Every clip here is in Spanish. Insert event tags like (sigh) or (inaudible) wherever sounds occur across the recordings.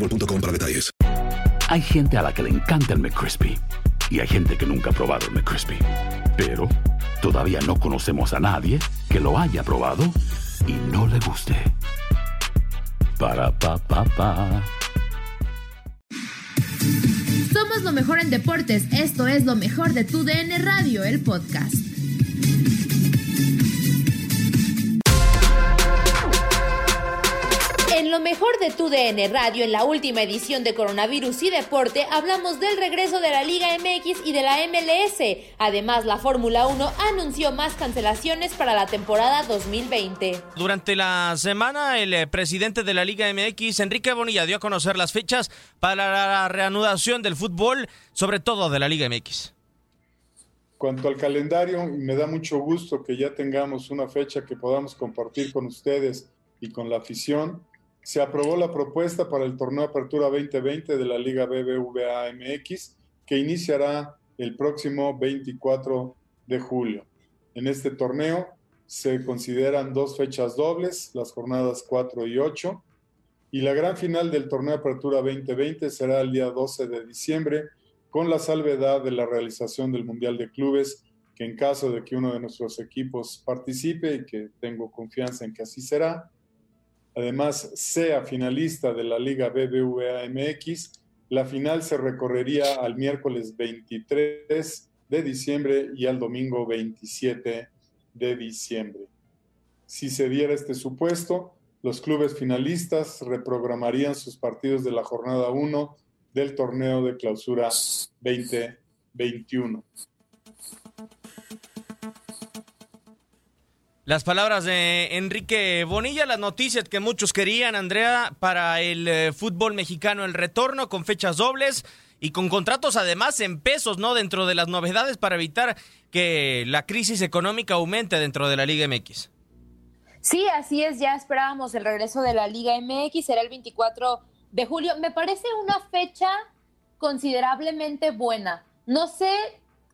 boostmobile.com para detalles. Hay gente a la que le encanta el McCrispy y hay gente que nunca ha probado el McCrispy. Pero todavía no conocemos a nadie que lo haya probado y no le guste. Para pa pa pa. Somos lo mejor en deportes. Esto es lo mejor de tu DN Radio, el podcast. Mejor de tu DN Radio, en la última edición de Coronavirus y Deporte, hablamos del regreso de la Liga MX y de la MLS. Además, la Fórmula 1 anunció más cancelaciones para la temporada 2020. Durante la semana, el eh, presidente de la Liga MX, Enrique Bonilla, dio a conocer las fechas para la reanudación del fútbol, sobre todo de la Liga MX. Cuanto al calendario, me da mucho gusto que ya tengamos una fecha que podamos compartir con ustedes y con la afición. Se aprobó la propuesta para el torneo Apertura 2020 de la Liga BBVA MX, que iniciará el próximo 24 de julio. En este torneo se consideran dos fechas dobles, las jornadas 4 y 8, y la gran final del torneo Apertura 2020 será el día 12 de diciembre, con la salvedad de la realización del Mundial de Clubes, que en caso de que uno de nuestros equipos participe y que tengo confianza en que así será, además sea finalista de la Liga BBVA MX, la final se recorrería al miércoles 23 de diciembre y al domingo 27 de diciembre. Si se diera este supuesto, los clubes finalistas reprogramarían sus partidos de la jornada 1 del torneo de clausura 2021. Las palabras de Enrique Bonilla, las noticias que muchos querían, Andrea, para el eh, fútbol mexicano, el retorno con fechas dobles y con contratos además en pesos, ¿no? Dentro de las novedades para evitar que la crisis económica aumente dentro de la Liga MX. Sí, así es, ya esperábamos el regreso de la Liga MX, será el 24 de julio. Me parece una fecha considerablemente buena. No sé,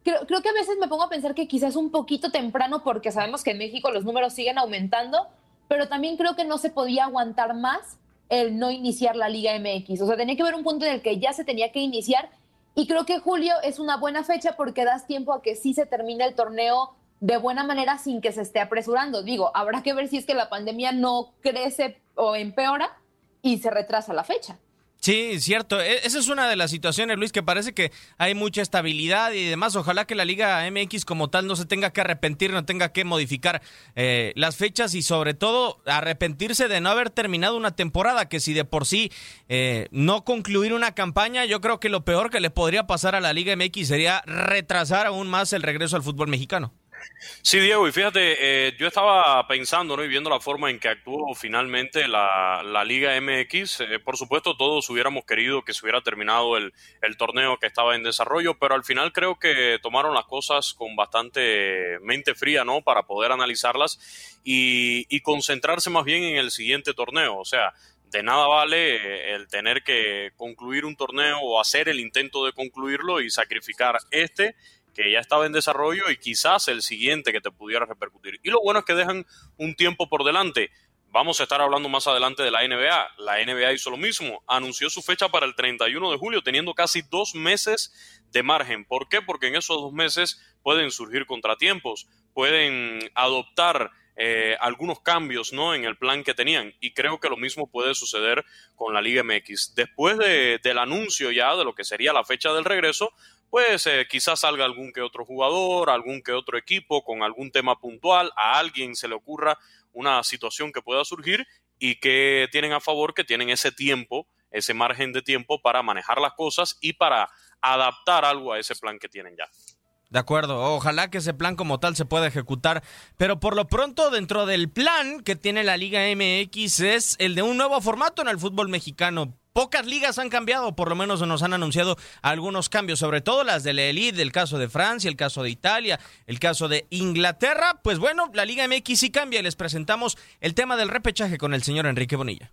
creo, creo que a veces me pongo a pensar que quizás un poquito temprano porque sabemos que en México los números siguen aumentando, pero también creo que no se podía aguantar más el no iniciar la Liga MX. O sea, tenía que haber un punto en el que ya se tenía que iniciar y creo que julio es una buena fecha porque das tiempo a que sí se termine el torneo de buena manera sin que se esté apresurando. Digo, habrá que ver si es que la pandemia no crece o empeora y se retrasa la fecha. Sí, cierto. E- Esa es una de las situaciones, Luis, que parece que hay mucha estabilidad y demás. Ojalá que la Liga MX como tal no se tenga que arrepentir, no tenga que modificar eh, las fechas y sobre todo arrepentirse de no haber terminado una temporada, que si de por sí eh, no concluir una campaña, yo creo que lo peor que le podría pasar a la Liga MX sería retrasar aún más el regreso al fútbol mexicano. Sí, Diego, y fíjate, eh, yo estaba pensando ¿no? y viendo la forma en que actuó finalmente la, la Liga MX. eh, por supuesto, todos hubiéramos querido que se hubiera terminado el, el torneo que estaba en desarrollo, pero al final creo que tomaron las cosas con bastante mente fría, ¿no? Para poder analizarlas y, y concentrarse más bien en el siguiente torneo. O sea, de nada vale eh, el tener que concluir un torneo o hacer el intento de concluirlo y sacrificar este que ya estaba en desarrollo y quizás el siguiente que te pudiera repercutir. Y lo bueno es que dejan un tiempo por delante. Vamos a estar hablando más adelante de la NBA. La NBA hizo lo mismo, anunció su fecha para el 31 de julio, teniendo casi dos meses de margen. ¿Por qué? Porque en esos dos meses pueden surgir contratiempos, pueden adoptar eh, algunos cambios ¿no? en el plan que tenían. Y creo que lo mismo puede suceder con la Liga MX. Después del anuncio ya de lo que sería la fecha del regreso, pues eh, quizás salga algún que otro jugador, algún que otro equipo con algún tema puntual, a alguien se le ocurra una situación que pueda surgir y que tienen a favor que tienen ese tiempo, ese margen de tiempo para manejar las cosas y para adaptar algo a ese plan que tienen ya. De acuerdo, ojalá que ese plan como tal se pueda ejecutar, pero por lo pronto dentro del plan que tiene la Liga MX es el de un nuevo formato en el fútbol mexicano. Pocas ligas han cambiado, por lo menos nos han anunciado algunos cambios, sobre todo las de la Elite, el caso de Francia, el caso de Italia, el caso de Inglaterra. Pues bueno, la Liga MX sí cambia y les presentamos el tema del repechaje con el señor Enrique Bonilla.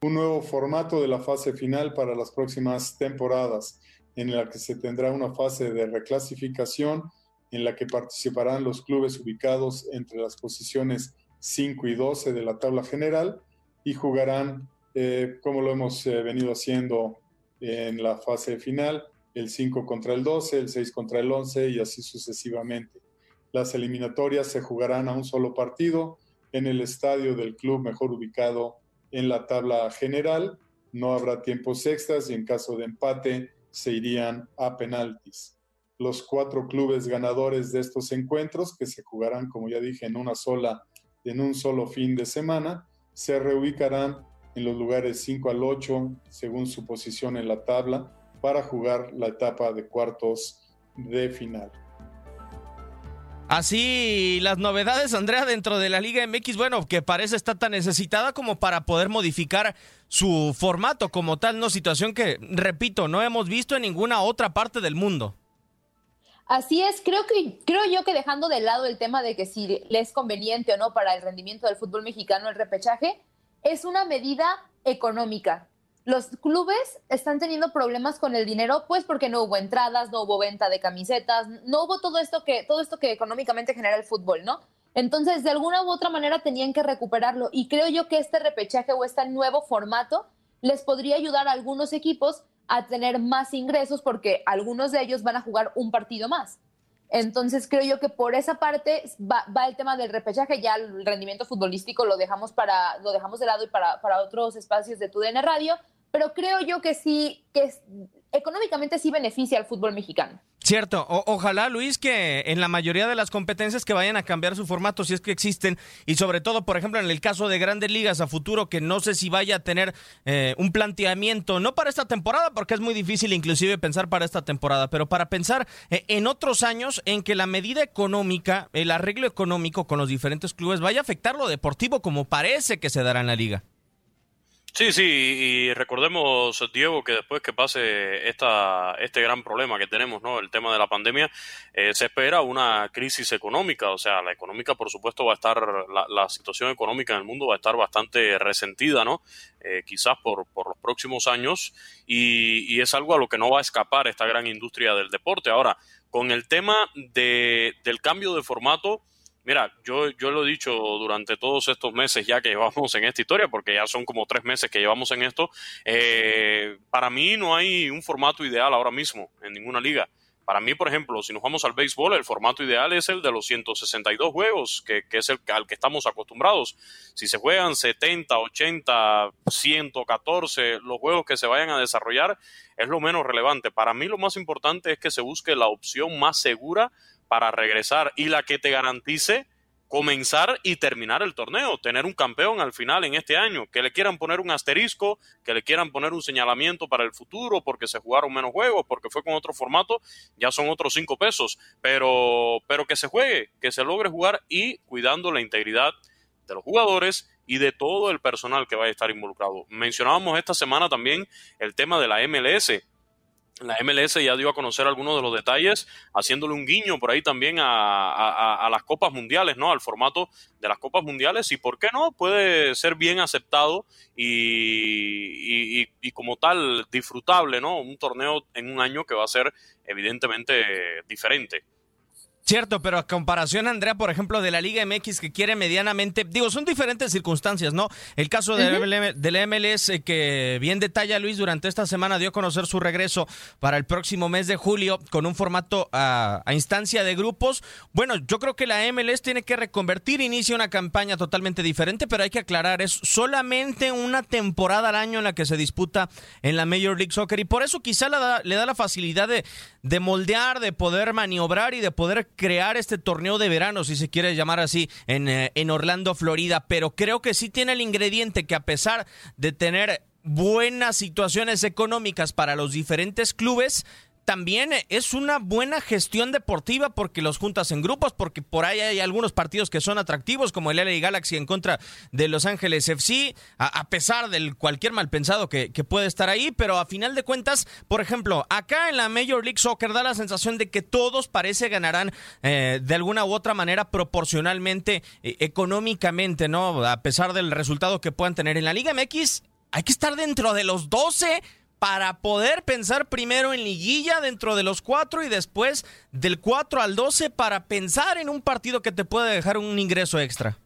Un nuevo formato de la fase final para las próximas temporadas en la que se tendrá una fase de reclasificación en la que participarán los clubes ubicados entre las posiciones 5 y 12 de la tabla general y jugarán, eh, como lo hemos eh, venido haciendo en la fase final, el 5 contra el 12, el 6 contra el 11 y así sucesivamente. Las eliminatorias se jugarán a un solo partido en el estadio del club mejor ubicado en la tabla general. No habrá tiempos extras y en caso de empate se irían a penaltis. Los cuatro clubes ganadores de estos encuentros, que se jugarán, como ya dije, en una sola, en un solo fin de semana, se reubicarán en los lugares 5 al 8, según su posición en la tabla, para jugar la etapa de cuartos de final. Así las novedades, Andrea, dentro de la Liga MX, bueno, que parece estar tan necesitada como para poder modificar su formato como tal, no situación que, repito, no hemos visto en ninguna otra parte del mundo. Así es, creo que creo yo que dejando de lado el tema de que si le es conveniente o no para el rendimiento del fútbol mexicano el repechaje, es una medida económica los clubes están teniendo problemas con el dinero, pues porque no hubo entradas, no hubo venta de camisetas, no hubo todo esto que, todo esto que económicamente genera el fútbol, ¿no? Entonces, de alguna u otra manera tenían que recuperarlo. Y creo yo que este repechaje o este nuevo formato les podría ayudar a algunos equipos a tener más ingresos porque algunos de ellos van a jugar un partido más. Entonces creo yo que por esa parte va, el tema del repechaje, ya el rendimiento futbolístico lo dejamos para, lo dejamos de lado y para, para otros espacios de TUDN Radio, pero creo yo que sí, que económicamente sí beneficia al fútbol mexicano. Cierto, ojalá Luis que en la mayoría de las competencias que vayan a cambiar su formato si es que existen y sobre todo por ejemplo en el caso de grandes ligas a futuro que no sé si vaya a tener eh, un planteamiento no para esta temporada porque es muy difícil inclusive pensar para esta temporada pero para pensar eh, en otros años en que la medida económica el arreglo económico con los diferentes clubes vaya a afectar lo deportivo como parece que se dará en la liga. Sí, sí, y recordemos, Diego, que después que pase esta, este gran problema que tenemos, ¿no? El tema de la pandemia, eh, se espera una crisis económica, o sea, la económica, por supuesto, va a estar, la, situación económica en el mundo va a estar bastante resentida, ¿no? Eh, quizás por, por los próximos años, y, y es algo a lo que no va a escapar esta gran industria del deporte. Ahora, con el tema de, del cambio de formato, Mira, yo, yo lo he dicho durante todos estos meses ya que llevamos en esta historia, porque ya son como tres meses que llevamos en esto, eh, para mí no hay un formato ideal ahora mismo en ninguna liga. Para mí, por ejemplo, si nos vamos al béisbol, el formato ideal es el de los 162 juegos, que, que, es el al que estamos acostumbrados. Si se juegan 70, 80, 114, los juegos que se vayan a desarrollar es lo menos relevante. Para mí lo más importante es que se busque la opción más segura para regresar y la que te garantice comenzar y terminar el torneo, tener un campeón al final en este año, que le quieran poner un asterisco, que le quieran poner un señalamiento para el futuro porque se jugaron menos juegos, porque fue con otro formato, ya son otros cinco pesos, pero, pero que se juegue, que se logre jugar y cuidando la integridad de los jugadores y de todo el personal que va a estar involucrado. Mencionábamos esta semana también el tema de la MLS la MLS ya dio a conocer algunos de los detalles, haciéndole un guiño por ahí también a, las Copas Mundiales, ¿no? Al formato de las Copas Mundiales y, ¿por qué no? Puede ser bien aceptado y, y como tal disfrutable, ¿no? Un torneo en un año que va a ser evidentemente diferente. Cierto, pero a comparación, Andrea, por ejemplo, de la Liga MX que quiere medianamente, digo, son diferentes circunstancias, ¿no? El caso de del MLS que bien detalla Luis durante esta semana dio a conocer su regreso para el próximo mes de julio con un formato a, instancia de grupos. Bueno, yo creo que la MLS tiene que reconvertir, inicia una campaña totalmente diferente, pero hay que aclarar, es solamente una temporada al año en la que se disputa en la Major League Soccer y por eso quizá le da la facilidad de, de moldear, de poder maniobrar y de poder crear este torneo de verano, si se quiere llamar así, en, eh, en Orlando, Florida. Pero creo que sí tiene el ingrediente que a pesar de tener buenas situaciones económicas para los diferentes clubes, también es una buena gestión deportiva porque los juntas en grupos, porque por ahí hay algunos partidos que son atractivos, como el LA Galaxy en contra de Los Ángeles FC, a, pesar del cualquier mal pensado que, puede estar ahí, pero a final de cuentas, por ejemplo, acá en la Major League Soccer da la sensación de que todos parece ganarán eh, de alguna u otra manera proporcionalmente, eh, económicamente, ¿no? A pesar del resultado que puedan tener en la Liga MX. Hay que estar dentro de los 12 para poder pensar primero en liguilla dentro de los cuatro y después del 4 al 12 para pensar en un partido que te puede dejar un ingreso extra.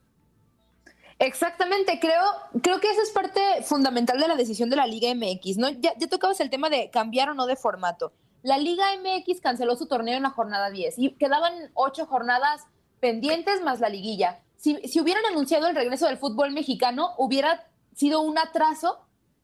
Exactamente, creo, creo que esa es parte fundamental de la decisión de la Liga MX, ¿no? Ya, ya tocabas el tema de cambiar o no de formato. La Liga MX canceló su torneo en la jornada 10 y quedaban ocho jornadas pendientes más la liguilla. Si, si hubieran anunciado el regreso del fútbol mexicano, hubiera sido un atraso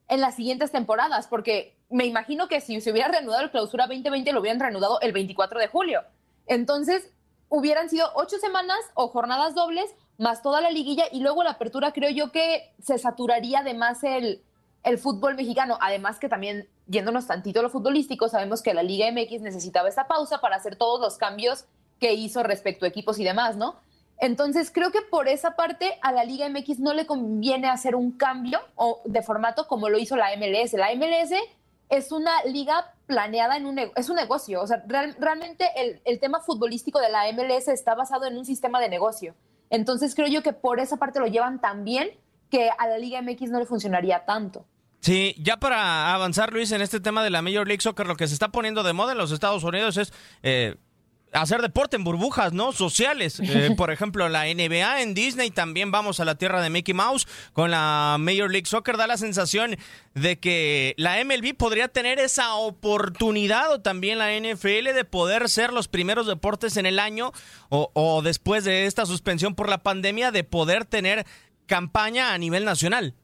en las siguientes temporadas, porque me imagino que si se hubiera reanudado el clausura 2020, lo hubieran reanudado el 24 de julio. Entonces, hubieran sido ocho semanas o jornadas dobles, más toda la liguilla, y luego la apertura, creo yo que se saturaría de más el, el fútbol mexicano. Además que también, yéndonos tantito a lo futbolístico, sabemos que la Liga MX necesitaba esta pausa para hacer todos los cambios que hizo respecto a equipos y demás, ¿no? Entonces, creo que por esa parte a la Liga MX no le conviene hacer un cambio o de formato como lo hizo la MLS. La MLS es una liga planeada en un es un negocio. O sea, realmente el, tema futbolístico de la MLS está basado en un sistema de negocio. Entonces, creo yo que por esa parte lo llevan tan bien que a la Liga MX no le funcionaría tanto. Sí, ya para avanzar, Luis, en este tema de la Major League Soccer, lo que se está poniendo de moda en los Estados Unidos es eh, hacer deporte en burbujas, ¿no? Sociales. (laughs) Eh, por ejemplo, la NBA en Disney, también vamos a la tierra de Mickey Mouse con la Major League Soccer. Da la sensación de que la MLB podría tener esa oportunidad o también la NFL de poder ser los primeros deportes en el año o, o después de esta suspensión por la pandemia de poder tener campaña a nivel nacional.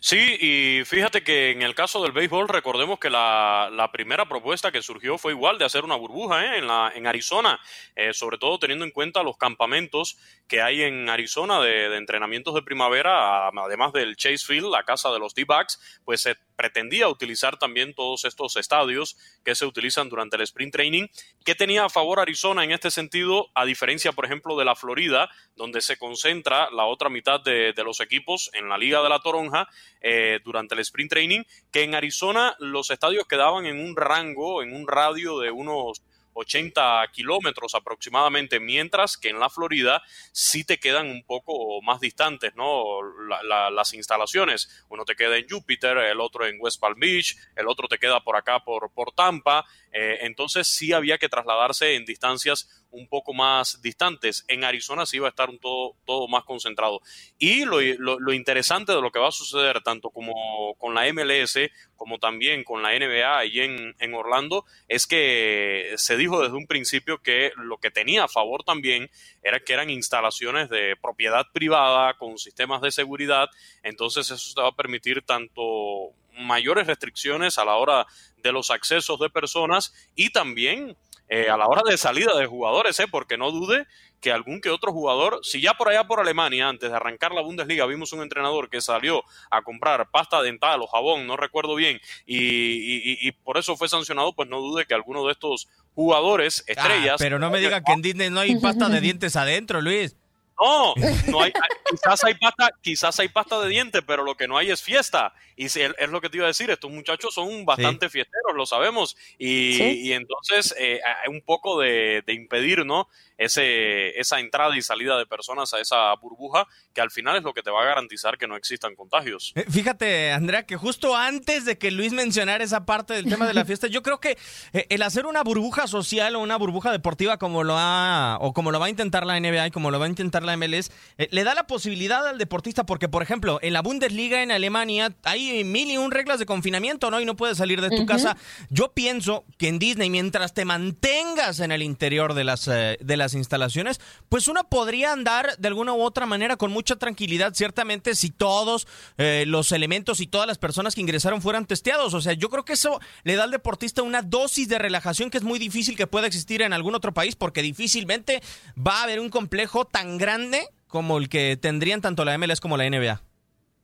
Sí, y fíjate que en el caso del béisbol, recordemos que la, la primera propuesta que surgió fue igual de hacer una burbuja ¿eh? en, la, en Arizona, eh, sobre todo teniendo en cuenta los campamentos que hay en Arizona de, entrenamientos de primavera, además del Chase Field, la casa de los D-Backs, pues se pretendía utilizar también todos estos estadios que se utilizan durante el sprint training. ¿Qué tenía a favor Arizona en este sentido, a diferencia, por ejemplo, de la Florida, donde se concentra la otra mitad de, los equipos en la Liga de la Toronja eh, durante el sprint training? Que en Arizona los estadios quedaban en un rango, en un radio de unos 80 kilómetros aproximadamente, mientras que en la Florida sí te quedan un poco más distantes, ¿no? las instalaciones. Uno te queda en Júpiter, el otro en West Palm Beach, el otro te queda por acá por, por Tampa. Eh, entonces sí había que trasladarse en distancias un poco más distantes. En Arizona sí iba a estar un todo, todo más concentrado. Y lo, lo, interesante de lo que va a suceder tanto como con la MLS como también con la NBA y en, en Orlando es que se dijo desde un principio que lo que tenía a favor también era que eran instalaciones de propiedad privada con sistemas de seguridad. Entonces eso te va a permitir tanto mayores restricciones a la hora de los accesos de personas y también eh, a la hora de salida de jugadores, ¿eh? porque no dude que algún que otro jugador, si ya por allá por Alemania, antes de arrancar la Bundesliga, vimos un entrenador que salió a comprar pasta dental o jabón, no recuerdo bien, y, por eso fue sancionado, pues no dude que alguno de estos jugadores, ah, estrellas... pero no me diga que en Disney no hay pasta de dientes adentro, Luis. No, no hay, quizás hay pasta, quizás hay pasta de dientes, pero lo que no hay es fiesta. Y es lo que te iba a decir, estos muchachos son bastante fiesteros, lo sabemos. Y, entonces eh, hay un poco de, de, impedir, ¿no? Ese, esa entrada y salida de personas a esa burbuja, que al final es lo que te va a garantizar que no existan contagios. Eh, fíjate, Andrea, que justo antes de que Luis mencionara esa parte del tema de la (laughs) fiesta, yo creo que eh, el hacer una burbuja social o una burbuja deportiva como lo ha, o como lo va a intentar la NBA y como lo va a intentar la MLS, eh, le da la posibilidad al deportista, porque por ejemplo, en la Bundesliga en Alemania hay mil y un reglas de confinamiento, ¿no? Y no puedes salir de tu casa. Yo pienso que en Disney, mientras te mantengas en el interior de las, de las las instalaciones, pues uno podría andar de alguna u otra manera con mucha tranquilidad, ciertamente si todos eh, los elementos y todas las personas que ingresaron fueran testeados. O sea, yo creo que eso le da al deportista una dosis de relajación que es muy difícil que pueda existir en algún otro país porque difícilmente va a haber un complejo tan grande como el que tendrían tanto la MLS como la NBA.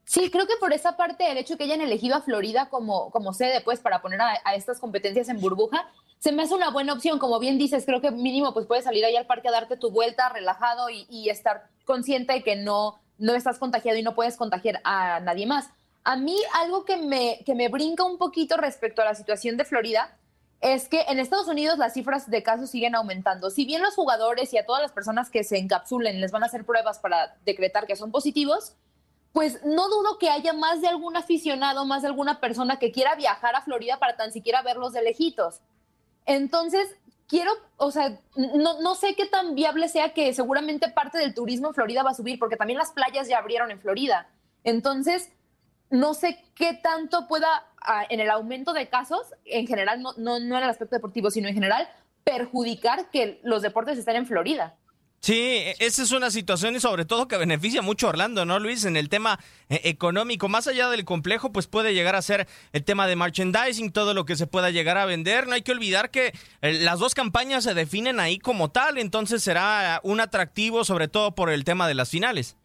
Sí, creo que por esa parte el hecho que hayan elegido a Florida como, como sede, pues, para poner a, a, estas competencias en burbuja, se me hace una buena opción. Como bien dices, creo que mínimo pues puedes salir ahí al parque a darte tu vuelta relajado y, estar consciente de que no, no estás contagiado y no puedes contagiar a nadie más. A mí algo que me, que me brinca un poquito respecto a la situación de Florida es que en Estados Unidos las cifras de casos siguen aumentando. Si bien los jugadores y a todas las personas que se encapsulen les van a hacer pruebas para decretar que son positivos, pues no dudo que haya más de algún aficionado, más de alguna persona que quiera viajar a Florida para tan siquiera verlos de lejitos. Entonces, quiero, o sea, no, no, sé qué tan viable sea que seguramente parte del turismo en Florida va a subir, porque también las playas ya abrieron en Florida. Entonces, no sé qué tanto pueda, ah, en el aumento de casos, en general, no, no, no en el aspecto deportivo, sino en general, perjudicar que los deportes estén en Florida. Sí, e, esa es una situación y sobre todo que beneficia mucho a Orlando, ¿no, Luis? En el tema eh, económico, más allá del complejo, pues puede llegar a ser el tema de merchandising, todo lo que se pueda llegar a vender. No hay que olvidar que eh, las dos campañas se definen ahí como tal, entonces será un atractivo sobre todo por el tema de las finales.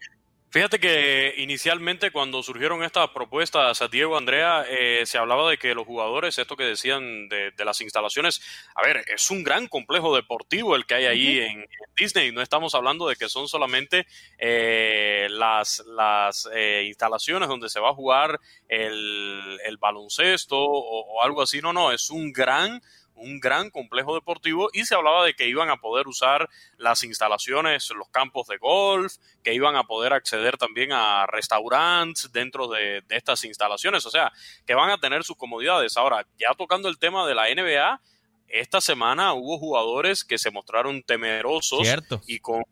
Fíjate que inicialmente cuando surgieron estas propuestas, a Diego Andrea, eh, se hablaba de que los jugadores, esto que decían de, las instalaciones, a ver, es un gran complejo deportivo el que hay ahí en, Disney. No estamos hablando de que son solamente eh, las, las eh, instalaciones donde se va a jugar el, baloncesto o, o algo así. No, no, es un gran un gran complejo deportivo y se hablaba de que iban a poder usar las instalaciones, los campos de golf, que iban a poder acceder también a restaurantes dentro de, estas instalaciones, o sea, que van a tener sus comodidades. Ahora, ya tocando el tema de la NBA, esta semana hubo jugadores que se mostraron temerosos y con,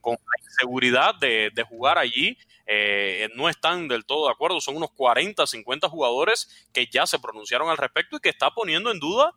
con, la inseguridad de, jugar allí. Eh, no están del todo de acuerdo. Son unos 40, 50 jugadores que ya se pronunciaron al respecto y que está poniendo en duda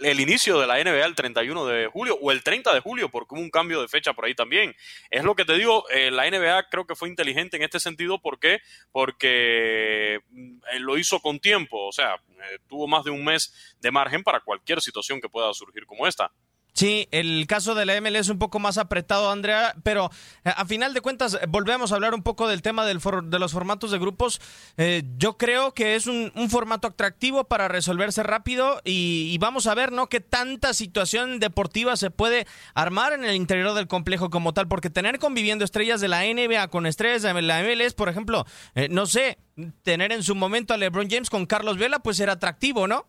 el inicio de la NBA el 31 de julio o el 30 de julio, porque hubo un cambio de fecha por ahí también. Es lo que te digo, eh, la NBA creo que fue inteligente en este sentido, ¿por qué? Porque mm, lo hizo con tiempo, o sea, eh, tuvo más de un mes de margen para cualquier situación que pueda surgir como esta. Sí, el caso de la ML es un poco más apretado, Andrea, pero eh, a final de cuentas volvemos a hablar un poco del tema del de los formatos de grupos. Eh, yo creo que es un, formato atractivo para resolverse rápido y, vamos a ver, ¿no? Qué tanta situación deportiva se puede armar en el interior del complejo como tal, porque tener conviviendo estrellas de la NBA con estrellas de la MLS, por ejemplo, eh, no sé, tener en su momento a LeBron James con Carlos Vela, pues era atractivo, ¿no?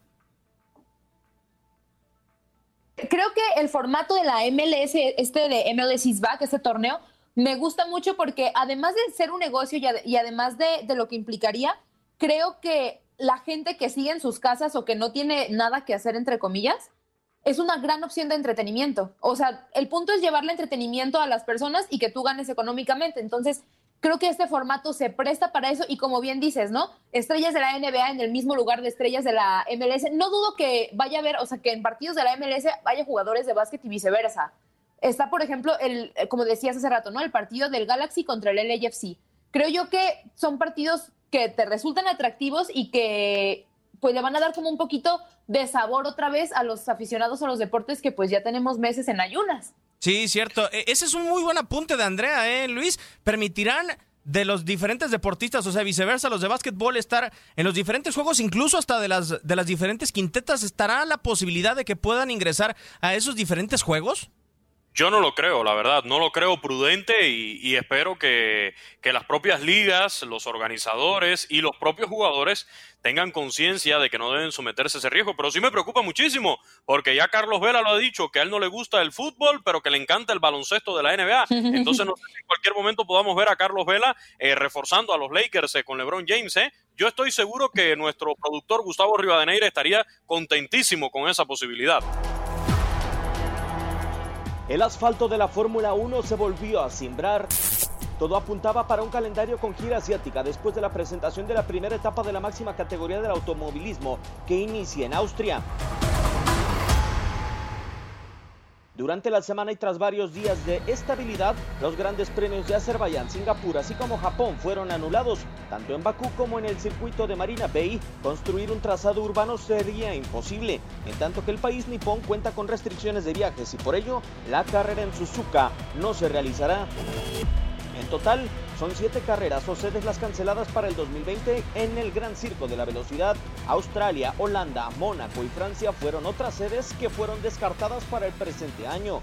Creo que el formato de la MLS, este de MLS is back, este torneo, me gusta mucho porque además de ser un negocio y, además de, de, lo que implicaría, creo que la gente que sigue en sus casas o que no tiene nada que hacer, entre comillas, es una gran opción de entretenimiento. O sea, el punto es llevarle entretenimiento a las personas y que tú ganes económicamente. Entonces, creo que este formato se presta para eso y como bien dices, ¿no? Estrellas de la NBA en el mismo lugar de estrellas de la MLS. No dudo que vaya a haber, o sea, que en partidos de la MLS haya jugadores de básquet y viceversa. Está, por ejemplo, el, como decías hace rato, ¿no? El partido del Galaxy contra el LAFC. Creo yo que son partidos que te resultan atractivos y que pues le van a dar como un poquito de sabor otra vez a los aficionados a los deportes que pues ya tenemos meses en ayunas. Sí, cierto. E, ese es un muy buen apunte de Andrea, ¿eh, Luis? Permitirán de los diferentes deportistas, o sea, viceversa, los de básquetbol estar en los diferentes juegos, incluso hasta de las, de las diferentes quintetas, ¿estará la posibilidad de que puedan ingresar a esos diferentes juegos? Yo no lo creo, la verdad, no lo creo prudente y, espero que, que, las propias ligas, los organizadores y los propios jugadores tengan conciencia de que no deben someterse a ese riesgo. Pero sí me preocupa muchísimo, porque ya Carlos Vela lo ha dicho, que a él no le gusta el fútbol, pero que le encanta el baloncesto de la NBA. (laughs) Entonces no sé si en cualquier momento podamos ver a Carlos Vela eh, reforzando a los Lakers eh, con LeBron James. ¿eh? Yo estoy seguro que nuestro productor Gustavo Rivadeneira estaría contentísimo con esa posibilidad. El asfalto de la Fórmula 1 se volvió a cimbrar. Todo apuntaba para un calendario con gira asiática después de la presentación de la primera etapa de la máxima categoría del automovilismo que inicia en Austria. Durante la semana y tras varios días de estabilidad, los grandes premios de Azerbaiyán, Singapur, así como Japón fueron anulados. Tanto en Bakú como en el circuito de Marina Bay, construir un trazado urbano sería imposible, en tanto que el país nipón cuenta con restricciones de viajes y por ello la carrera en Suzuka no se realizará. En total, son siete carreras o sedes las canceladas para el 2020 en el Gran Circo de la Velocidad. Australia, Holanda, Mónaco y Francia fueron otras sedes que fueron descartadas para el presente año.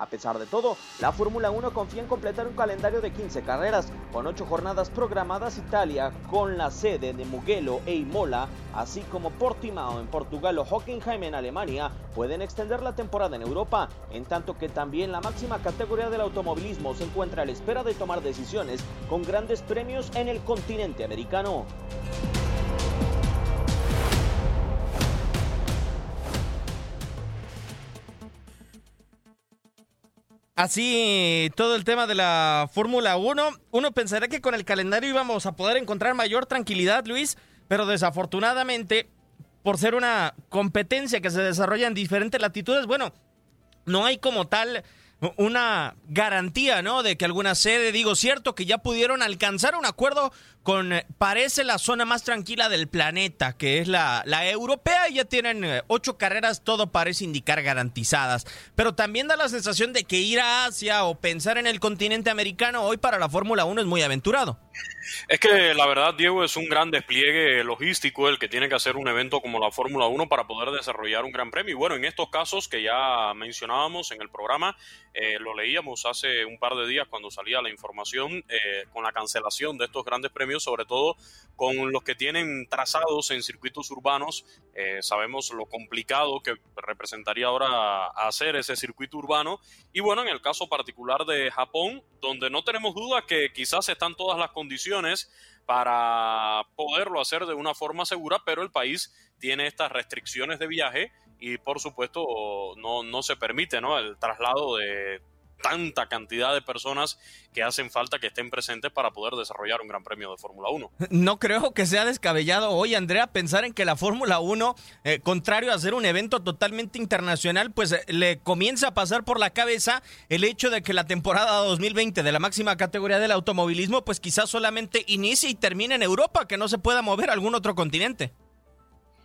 A pesar de todo, la Fórmula 1 confía en completar un calendario de 15 carreras, con 8 jornadas programadas Italia, con la sede de Mugello e Imola, así como Portimao en Portugal o Hockenheim en Alemania, pueden extender la temporada en Europa, en tanto que también la máxima categoría del automovilismo se encuentra a la espera de tomar decisiones con grandes premios en el continente americano. Así, todo el tema de la Fórmula 1, uno pensaría que con el calendario íbamos a poder encontrar mayor tranquilidad, Luis, pero desafortunadamente, por ser una competencia que se desarrolla en diferentes latitudes, bueno, no hay como tal una garantía, ¿no? De que alguna sede, digo, cierto, que ya pudieron alcanzar un acuerdo con, eh, parece la zona más tranquila del planeta, que es la, la europea, y ya tienen eh, ocho carreras, todo parece indicar garantizadas. Pero también da la sensación de que ir a Asia o pensar en el continente americano hoy para la Fórmula 1 es muy aventurado. Es que la verdad, Diego, es un gran despliegue logístico el que tiene que hacer un evento como la Fórmula 1 para poder desarrollar un gran premio. Y bueno, en estos casos que ya mencionábamos en el programa, eh, lo leíamos hace un par de días cuando salía la información con la cancelación de estos grandes premios sobre todo con los que tienen trazados en circuitos urbanos. Eh, sabemos lo complicado que representaría ahora hacer ese circuito urbano. Y bueno, en el caso particular de Japón, donde no tenemos duda que quizás están todas las condiciones para poderlo hacer de una forma segura, pero el país tiene estas restricciones de viaje y por supuesto no, no se permite ¿no? el traslado de tanta cantidad de personas que hacen falta que estén presentes para poder desarrollar un gran premio de Fórmula 1. No creo que sea descabellado hoy, Andrea, pensar en que la Fórmula 1, eh, contrario a ser un evento totalmente internacional, pues eh, le comienza a pasar por la cabeza el hecho de que la temporada 2020 de la máxima categoría del automovilismo, pues quizás solamente inicie y termine en Europa, que no se pueda mover a algún otro continente.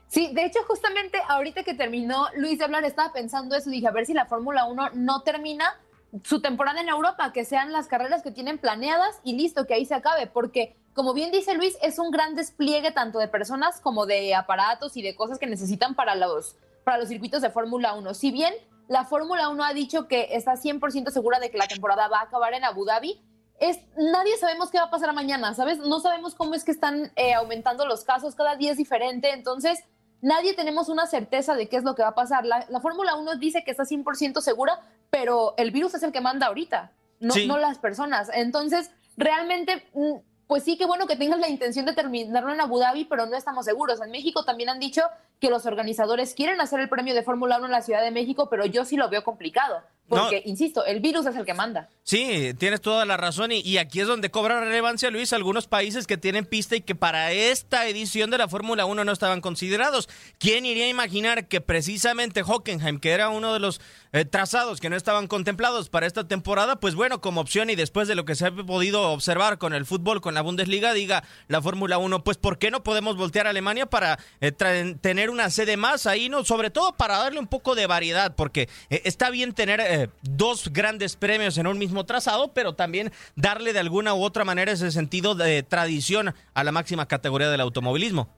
Sí, de hecho, justamente ahorita que terminó Luis de hablar, estaba pensando eso, dije, a ver si la Fórmula 1 no termina su temporada en Europa, que sean las carreras que tienen planeadas y listo, que ahí se acabe, porque como bien dice Luis, es un gran despliegue tanto de personas como de aparatos y de cosas que necesitan para los, para los circuitos de Fórmula 1. Si bien la Fórmula 1 ha dicho que está 100% segura de que la temporada va a acabar en Abu Dhabi, es, nadie sabemos qué va a pasar mañana, ¿sabes? No sabemos cómo es que están eh, aumentando los casos, cada día es diferente, entonces nadie tenemos una certeza de qué es lo que va a pasar. La, la Fórmula 1 dice que está 100% segura, pero el virus es el que manda ahorita, no, no las personas. Entonces, realmente, mm, pues sí, qué bueno que tengas la intención de terminarlo en Abu Dhabi, pero no estamos seguros. En México también han dicho que los organizadores quieren hacer el premio de Fórmula 1 en la Ciudad de México, pero yo sí lo veo complicado. Porque, insisto, el virus es el que manda. Sí, tienes toda la razón y, y, aquí es donde cobra relevancia, Luis, algunos países que tienen pista y que para esta edición de la Fórmula 1 no estaban considerados. ¿Quién iría a imaginar que precisamente Hockenheim, que era uno de los eh, trazados que no estaban contemplados para esta temporada, pues bueno, como opción y después de lo que se ha podido observar con el fútbol, con la Bundesliga, diga la Fórmula 1, pues ¿por qué no podemos voltear a Alemania para eh, tener una sede más ahí, no? Sobre todo para darle un poco de variedad, porque eh, está bien tener eh, dos grandes premios en un mismo trazado, pero también darle de alguna u otra manera ese sentido de tradición a la máxima categoría del automovilismo.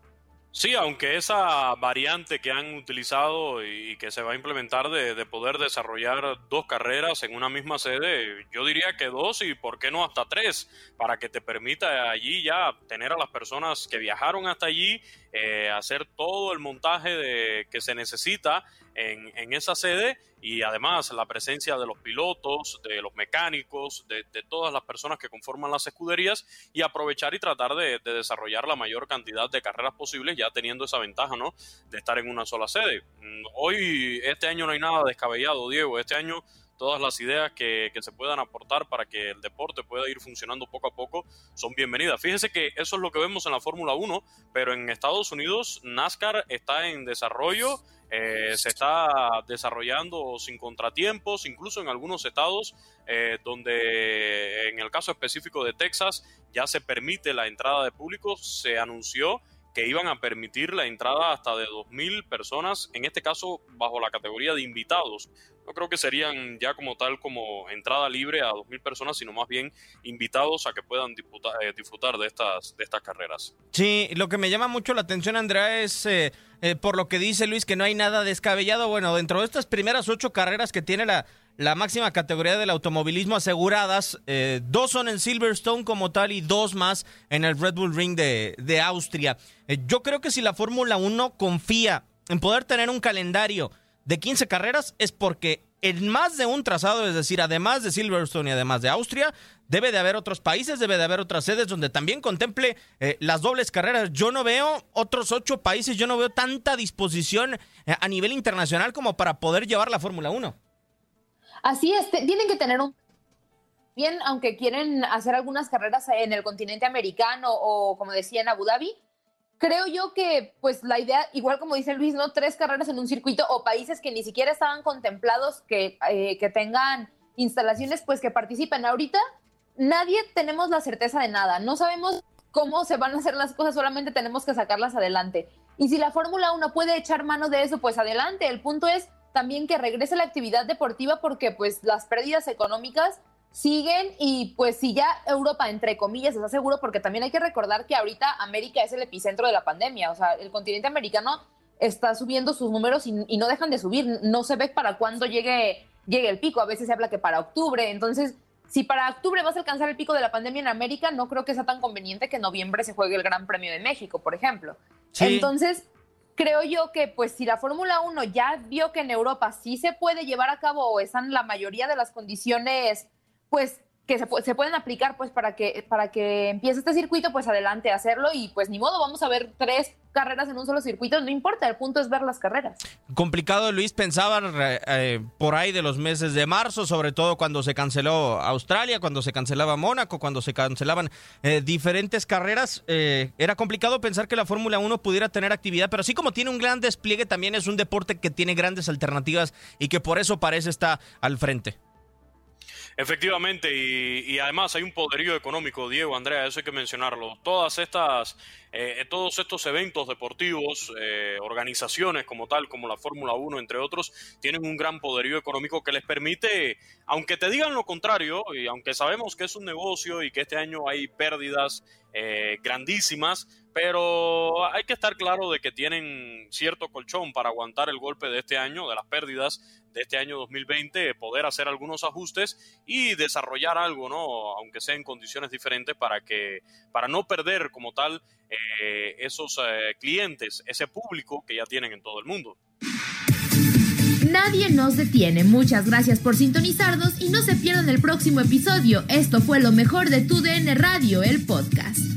Sí, aunque esa variante que han utilizado y que se va a implementar de, poder desarrollar dos carreras en una misma sede, yo diría que dos y por qué no hasta tres, para que te permita allí ya tener a las personas que viajaron hasta allí, eh, hacer todo el montaje de, que se necesita en, esa sede y además la presencia de los pilotos, de los mecánicos, de, todas las personas que conforman las escuderías y aprovechar y tratar de, desarrollar la mayor cantidad de carreras posibles ya teniendo esa ventaja, ¿no? De estar en una sola sede. Mm, hoy, este año no hay nada descabellado, Diego. Este año todas las ideas que, que, se puedan aportar para que el deporte pueda ir funcionando poco a poco son bienvenidas. Fíjese que eso es lo que vemos en la Fórmula 1, pero en Estados Unidos NASCAR está en desarrollo eh, se está desarrollando sin contratiempos, incluso en algunos estados eh, donde en el caso específico de Texas ya se permite la entrada de público, se anunció que iban a permitir la entrada hasta de 2.000 personas, en este caso bajo la categoría de invitados. No creo que serían ya como tal como entrada libre a 2.000 personas, sino más bien invitados a que puedan eh, disfrutar, de, estas, de estas carreras. Sí, lo que me llama mucho la atención, Andrea, es eh, eh, por lo que dice Luis que no hay nada descabellado. Bueno, dentro de estas primeras ocho carreras que tiene la, la máxima categoría del automovilismo aseguradas. Eh, dos son en Silverstone como tal y dos más en el Red Bull Ring de, de Austria. Eh, yo creo que si la Fórmula 1 confía en poder tener un calendario de 15 carreras es porque en más de un trazado, es decir, además de Silverstone y además de Austria, debe de haber otros países, debe de haber otras sedes donde también contemple eh, las dobles carreras. Yo no veo otros ocho países, yo no veo tanta disposición a nivel internacional como para poder llevar la Fórmula 1. Así es, tienen que tener un... Bien, aunque quieren hacer algunas carreras en el continente americano o, como decía, en Abu Dhabi, creo yo que, pues, la idea, igual como dice Luis, ¿no? Tres carreras en un circuito o países que ni siquiera estaban contemplados que, eh, que tengan instalaciones, pues, que participen. Ahorita nadie tenemos la certeza de nada. No sabemos cómo se van a hacer las cosas, solamente tenemos que sacarlas adelante. Y si la Fórmula 1 puede echar mano de eso, pues adelante. El punto es también que regrese la actividad deportiva porque pues las pérdidas económicas siguen y pues si ya Europa entre comillas está seguro porque también hay que recordar que ahorita América es el epicentro de la pandemia, o sea, el continente americano está subiendo sus números y, no dejan de subir, no se ve para cuándo llegue, llegue el pico, a veces se habla que para octubre, entonces si para octubre vas a alcanzar el pico de la pandemia en América, no creo que sea tan conveniente que en noviembre se juegue el Gran Premio de México, por ejemplo. Entonces, creo yo que pues si la Fórmula 1 ya vio que en Europa sí se puede llevar a cabo o están la mayoría de las condiciones pues que se, pueden aplicar pues para que para que empiece este circuito pues adelante a hacerlo y pues ni modo vamos a ver tres carreras en un solo circuito no importa el punto es ver las carreras. Complicado Luis pensaba eh, eh, por ahí de los meses de marzo sobre todo cuando se canceló Australia cuando se cancelaba Mónaco cuando se cancelaban eh, diferentes carreras era complicado pensar que la Fórmula 1 pudiera tener actividad pero así como tiene un gran despliegue también es un deporte que tiene grandes alternativas y que por eso parece estar al frente Efectivamente, y, además hay un poderío económico, Diego, Andrea, eso hay que mencionarlo. Todas estas, eh, todos estos eventos deportivos, eh, organizaciones como tal, como la Fórmula 1, entre otros, tienen un gran poderío económico que les permite, aunque te digan lo contrario, y aunque sabemos que es un negocio y que este año hay pérdidas eh, grandísimas, pero hay que estar claro de que tienen cierto colchón para aguantar el golpe de este año, de las pérdidas de este año 2020, poder hacer algunos ajustes y desarrollar algo, ¿no? Aunque sea en condiciones diferentes para que, para no perder como tal eh, esos eh, clientes, ese público que ya tienen en todo el mundo. Nadie nos detiene. Muchas gracias por sintonizarnos y no se pierdan el próximo episodio. Esto fue lo mejor de Tu DN Radio, el podcast.